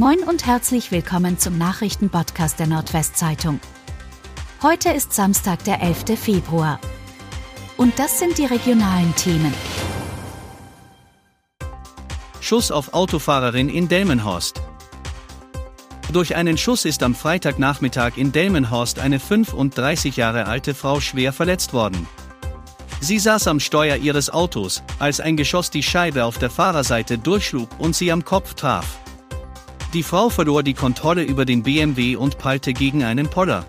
Moin und herzlich willkommen zum Nachrichtenpodcast der Nordwestzeitung. Heute ist Samstag, der 11. Februar. Und das sind die regionalen Themen. Schuss auf Autofahrerin in Delmenhorst. Durch einen Schuss ist am Freitagnachmittag in Delmenhorst eine 35 Jahre alte Frau schwer verletzt worden. Sie saß am Steuer ihres Autos, als ein Geschoss die Scheibe auf der Fahrerseite durchschlug und sie am Kopf traf. Die Frau verlor die Kontrolle über den BMW und prallte gegen einen Poller.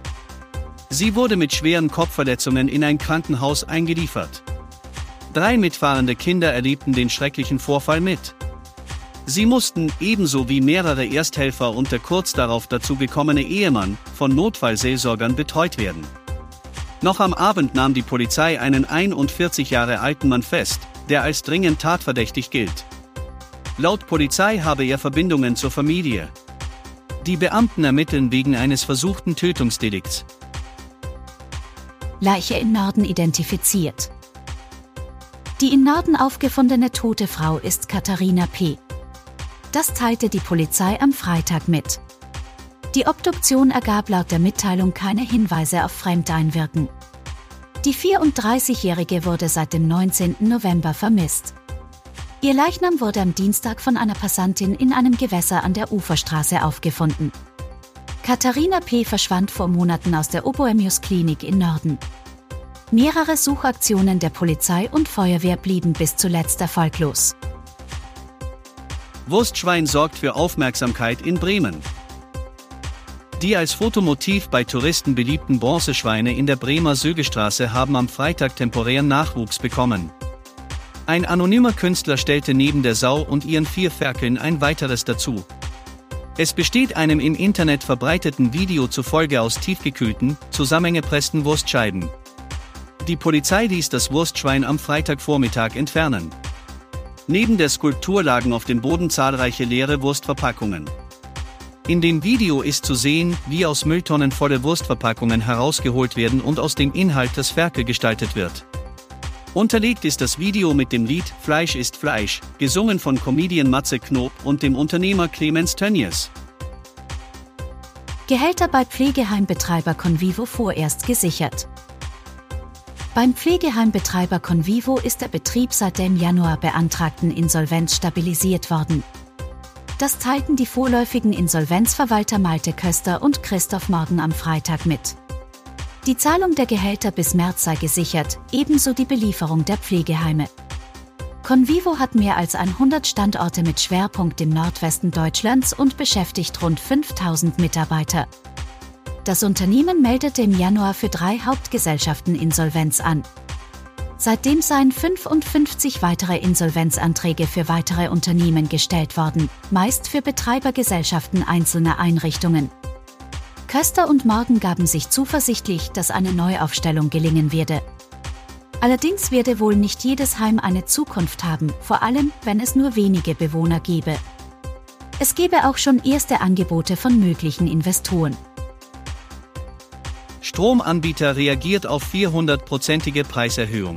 Sie wurde mit schweren Kopfverletzungen in ein Krankenhaus eingeliefert. Drei mitfahrende Kinder erlebten den schrecklichen Vorfall mit. Sie mussten, ebenso wie mehrere Ersthelfer und der kurz darauf dazu gekommene Ehemann, von Notfallseelsorgern betreut werden. Noch am Abend nahm die Polizei einen 41 Jahre alten Mann fest, der als dringend tatverdächtig gilt. Laut Polizei habe er Verbindungen zur Familie. Die Beamten ermitteln wegen eines versuchten Tötungsdelikts. Leiche in Norden identifiziert. Die in Norden aufgefundene tote Frau ist Katharina P. Das teilte die Polizei am Freitag mit. Die Obduktion ergab laut der Mitteilung keine Hinweise auf Fremdeinwirken. Die 34-Jährige wurde seit dem 19. November vermisst. Ihr Leichnam wurde am Dienstag von einer Passantin in einem Gewässer an der Uferstraße aufgefunden. Katharina P. verschwand vor Monaten aus der Oboemius Klinik in Norden. Mehrere Suchaktionen der Polizei und Feuerwehr blieben bis zuletzt erfolglos. Wurstschwein sorgt für Aufmerksamkeit in Bremen. Die als Fotomotiv bei Touristen beliebten Bronzeschweine in der Bremer Sögestraße haben am Freitag temporären Nachwuchs bekommen. Ein anonymer Künstler stellte neben der Sau und ihren vier Ferkeln ein weiteres dazu. Es besteht einem im Internet verbreiteten Video zufolge aus tiefgekühlten, zusammengepressten Wurstscheiben. Die Polizei ließ das Wurstschwein am Freitagvormittag entfernen. Neben der Skulptur lagen auf dem Boden zahlreiche leere Wurstverpackungen. In dem Video ist zu sehen, wie aus Mülltonnen volle Wurstverpackungen herausgeholt werden und aus dem Inhalt das Ferkel gestaltet wird. Unterlegt ist das Video mit dem Lied Fleisch ist Fleisch, gesungen von Comedian Matze Knob und dem Unternehmer Clemens Tönnies. Gehälter bei Pflegeheimbetreiber Convivo vorerst gesichert. Beim Pflegeheimbetreiber Convivo ist der Betrieb seit der im Januar beantragten Insolvenz stabilisiert worden. Das teilten die vorläufigen Insolvenzverwalter Malte Köster und Christoph Morgen am Freitag mit. Die Zahlung der Gehälter bis März sei gesichert, ebenso die Belieferung der Pflegeheime. Convivo hat mehr als 100 Standorte mit Schwerpunkt im Nordwesten Deutschlands und beschäftigt rund 5000 Mitarbeiter. Das Unternehmen meldete im Januar für drei Hauptgesellschaften Insolvenz an. Seitdem seien 55 weitere Insolvenzanträge für weitere Unternehmen gestellt worden, meist für Betreibergesellschaften einzelner Einrichtungen. Köster und Morgan gaben sich zuversichtlich, dass eine Neuaufstellung gelingen werde. Allerdings werde wohl nicht jedes Heim eine Zukunft haben, vor allem wenn es nur wenige Bewohner gebe. Es gebe auch schon erste Angebote von möglichen Investoren. Stromanbieter reagiert auf 400-prozentige Preiserhöhung.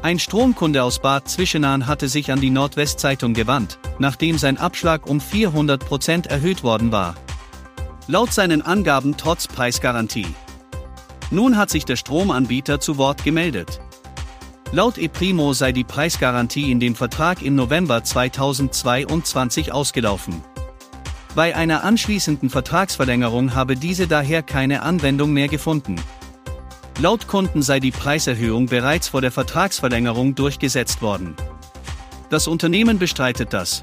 Ein Stromkunde aus Bad Zwischenahn hatte sich an die Nordwestzeitung gewandt, nachdem sein Abschlag um 400 Prozent erhöht worden war. Laut seinen Angaben trotz Preisgarantie. Nun hat sich der Stromanbieter zu Wort gemeldet. Laut ePrimo sei die Preisgarantie in dem Vertrag im November 2022 ausgelaufen. Bei einer anschließenden Vertragsverlängerung habe diese daher keine Anwendung mehr gefunden. Laut Kunden sei die Preiserhöhung bereits vor der Vertragsverlängerung durchgesetzt worden. Das Unternehmen bestreitet das.